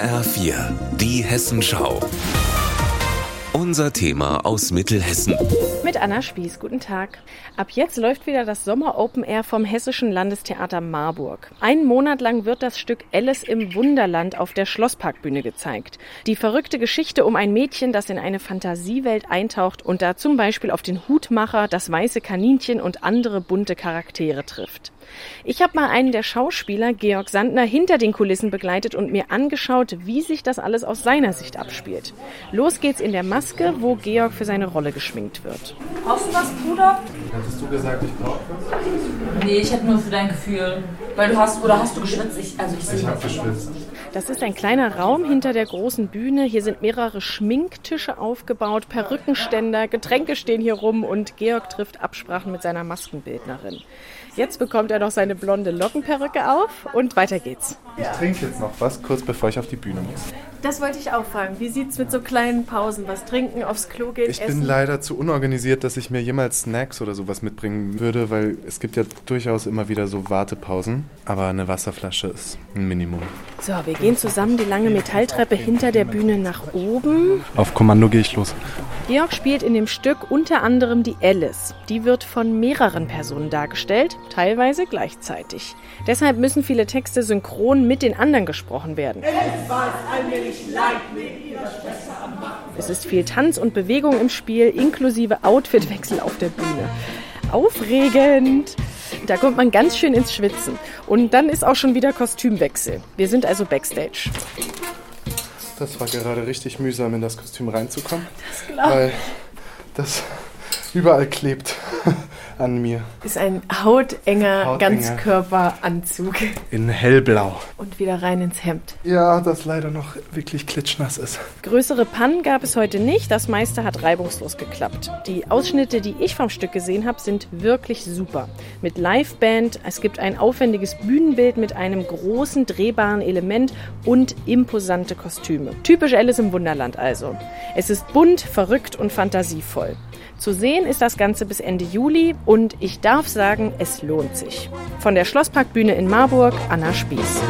HR4, die Hessenschau. Unser Thema aus Mittelhessen. Mit Anna Spieß, guten Tag. Ab jetzt läuft wieder das Sommer Open Air vom Hessischen Landestheater Marburg. Einen Monat lang wird das Stück Alice im Wunderland auf der Schlossparkbühne gezeigt. Die verrückte Geschichte um ein Mädchen, das in eine Fantasiewelt eintaucht und da zum Beispiel auf den Hutmacher, das weiße Kaninchen und andere bunte Charaktere trifft. Ich habe mal einen der Schauspieler, Georg Sandner, hinter den Kulissen begleitet und mir angeschaut, wie sich das alles aus seiner Sicht abspielt. Los geht's in der Maske, wo Georg für seine Rolle geschminkt wird. Brauchst du was, Bruder? Hattest du gesagt, ich brauche was? Nee, ich hätte nur für dein Gefühl. Weil du hast, oder hast du geschwitzt? Ich, also ich, Ich habe geschwitzt. Das ist ein kleiner Raum hinter der großen Bühne. Hier sind mehrere Schminktische aufgebaut, Perückenständer, Getränke stehen hier rum und Georg trifft Absprachen mit seiner Maskenbildnerin. Jetzt bekommt er noch seine blonde Lockenperücke auf und weiter geht's. Ich trinke jetzt noch was, kurz bevor ich auf die Bühne muss. Das wollte ich auch fragen. Wie sieht's mit so kleinen Pausen? Was trinken, aufs Klo gehen, Ich bin leider zu unorganisiert, dass ich mir jemals Snacks oder sowas mitbringen würde, weil es gibt ja durchaus immer wieder so Wartepausen. Aber eine Wasserflasche ist ein Minimum. So, wir gehen zusammen die lange Metalltreppe hinter der Bühne nach oben. Auf Kommando gehe ich los. Georg spielt in dem Stück unter anderem die Alice. Die wird von mehreren Personen dargestellt, teilweise gleichzeitig. Deshalb müssen viele Texte synchron mit den anderen gesprochen werden. Es ist viel Tanz und Bewegung im Spiel, inklusive Outfitwechsel auf der Bühne. Aufregend! Da kommt man ganz schön ins Schwitzen. Und dann ist auch schon wieder Kostümwechsel. Wir sind also backstage. Das war gerade richtig mühsam, in das Kostüm reinzukommen. Weil das überall klebt an mir. Ist ein hautenger, Hautenger. Ganzkörperanzug. In hellblau. Und wieder rein ins Hemd. Ja, das leider noch wirklich klitschnass ist. Größere Pannen gab es heute nicht. Das meiste hat reibungslos geklappt. Die Ausschnitte, die ich vom Stück gesehen habe, sind wirklich super. Mit Liveband, es gibt ein aufwendiges Bühnenbild mit einem großen drehbaren Element und imposante Kostüme. Typisch Alice im Wunderland also. Es ist bunt, verrückt und fantasievoll. Zu sehen ist das Ganze bis Ende Juli und ich darf sagen, es lohnt sich. Von der Schlossparkbühne in Marburg, Anna Spieß.